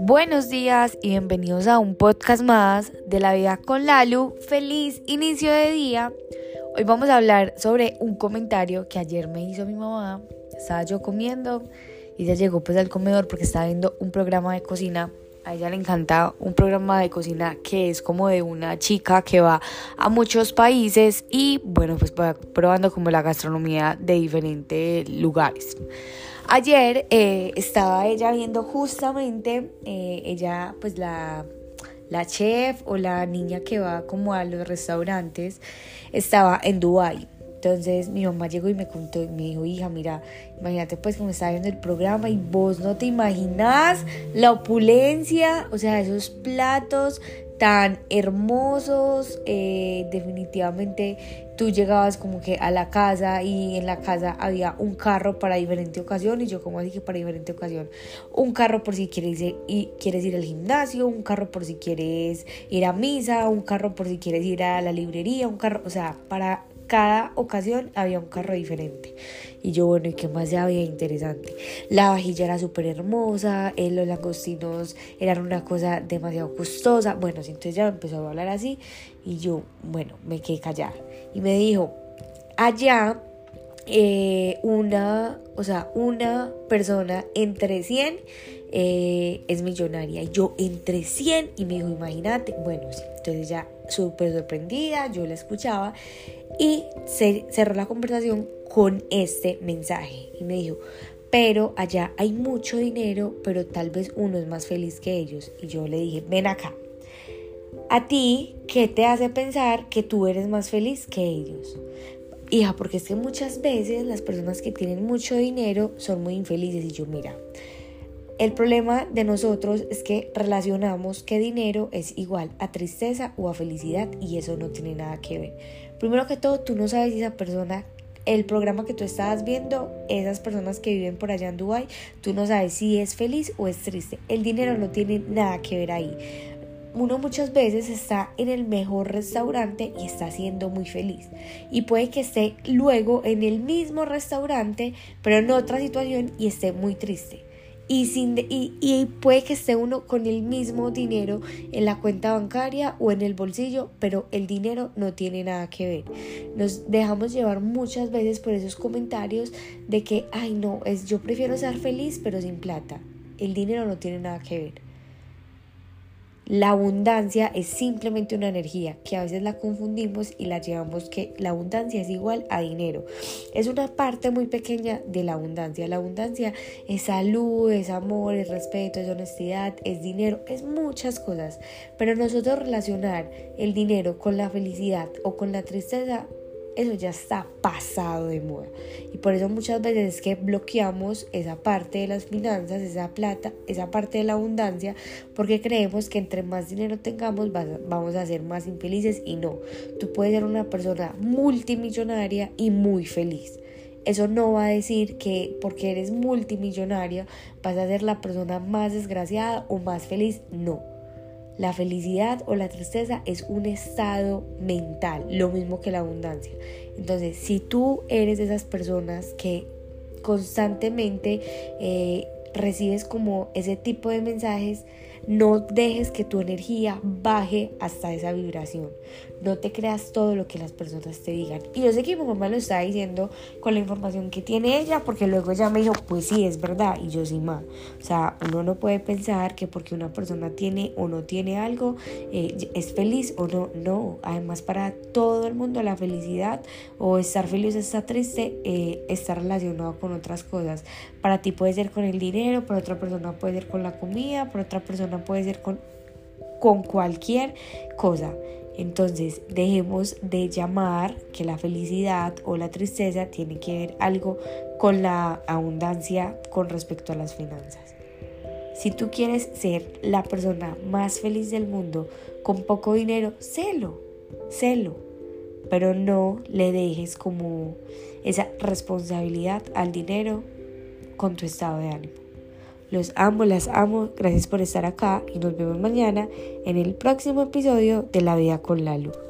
Buenos días y bienvenidos a un podcast más de la vida con Lalu. Feliz inicio de día. Hoy vamos a hablar sobre un comentario que ayer me hizo mi mamá. Estaba yo comiendo y ella llegó pues al comedor porque estaba viendo un programa de cocina. A ella le encanta un programa de cocina que es como de una chica que va a muchos países y bueno pues va probando como la gastronomía de diferentes lugares. Ayer eh, estaba ella viendo justamente, eh, ella pues la, la chef o la niña que va como a los restaurantes, estaba en Dubai. Entonces mi mamá llegó y me contó y me dijo, hija, mira, imagínate pues como estaba viendo el programa y vos no te imaginas la opulencia, o sea, esos platos tan hermosos, eh, definitivamente tú llegabas como que a la casa y en la casa había un carro para diferente ocasión y yo como así que para diferente ocasión, un carro por si quieres ir, y quieres ir al gimnasio, un carro por si quieres ir a misa, un carro por si quieres ir a la librería, un carro, o sea, para cada ocasión había un carro diferente. Y yo, bueno, ¿y qué más ya había interesante? La vajilla era súper hermosa, eh, los langostinos eran una cosa demasiado costosa. Bueno, entonces ya empezó a hablar así y yo, bueno, me quedé callada. Y me dijo, allá eh, una, o sea, una persona entre 100 eh, es millonaria. Y yo entre 100 y me dijo, imagínate, bueno, sí. Entonces ya súper sorprendida, yo la escuchaba y cerró la conversación con este mensaje y me dijo, pero allá hay mucho dinero, pero tal vez uno es más feliz que ellos. Y yo le dije, ven acá, a ti, ¿qué te hace pensar que tú eres más feliz que ellos? Hija, porque es que muchas veces las personas que tienen mucho dinero son muy infelices y yo, mira, el problema de nosotros es que relacionamos que dinero es igual a tristeza o a felicidad y eso no tiene nada que ver. Primero que todo, tú no sabes si esa persona el programa que tú estabas viendo, esas personas que viven por allá en Dubai, tú no sabes si es feliz o es triste. El dinero no tiene nada que ver ahí. Uno muchas veces está en el mejor restaurante y está siendo muy feliz. Y puede que esté luego en el mismo restaurante, pero en otra situación y esté muy triste y, sin y, puede que esté uno con el mismo dinero en la cuenta bancaria o en el bolsillo, pero el dinero no tiene nada que ver. Nos dejamos llevar muchas veces por esos comentarios de que, ay no, es yo prefiero ser feliz pero sin plata. El dinero no tiene nada que ver. La abundancia es simplemente una energía que a veces la confundimos y la llevamos que la abundancia es igual a dinero. Es una parte muy pequeña de la abundancia. La abundancia es salud, es amor, es respeto, es honestidad, es dinero, es muchas cosas. Pero nosotros relacionar el dinero con la felicidad o con la tristeza eso ya está pasado de moda. Y por eso muchas veces es que bloqueamos esa parte de las finanzas, esa plata, esa parte de la abundancia, porque creemos que entre más dinero tengamos vamos a ser más infelices y no. Tú puedes ser una persona multimillonaria y muy feliz. Eso no va a decir que porque eres multimillonaria vas a ser la persona más desgraciada o más feliz. No la felicidad o la tristeza es un estado mental, lo mismo que la abundancia. Entonces, si tú eres de esas personas que constantemente eh, recibes como ese tipo de mensajes, no dejes que tu energía baje hasta esa vibración. No te creas todo lo que las personas te digan. Y yo sé que mi mamá lo está diciendo con la información que tiene ella, porque luego ella me dijo, pues sí, es verdad. Y yo sí, más. O sea, uno no puede pensar que porque una persona tiene o no tiene algo, eh, es feliz o no. No. Además, para todo el mundo la felicidad o estar feliz o estar triste eh, está relacionado con otras cosas. Para ti puede ser con el dinero, para otra persona puede ser con la comida, para otra persona puede ser con, con cualquier cosa. Entonces dejemos de llamar que la felicidad o la tristeza tiene que ver algo con la abundancia con respecto a las finanzas. Si tú quieres ser la persona más feliz del mundo con poco dinero, sélo, sélo, pero no le dejes como esa responsabilidad al dinero con tu estado de ánimo. Los amo, las amo. Gracias por estar acá y nos vemos mañana en el próximo episodio de La Vida con la Luz.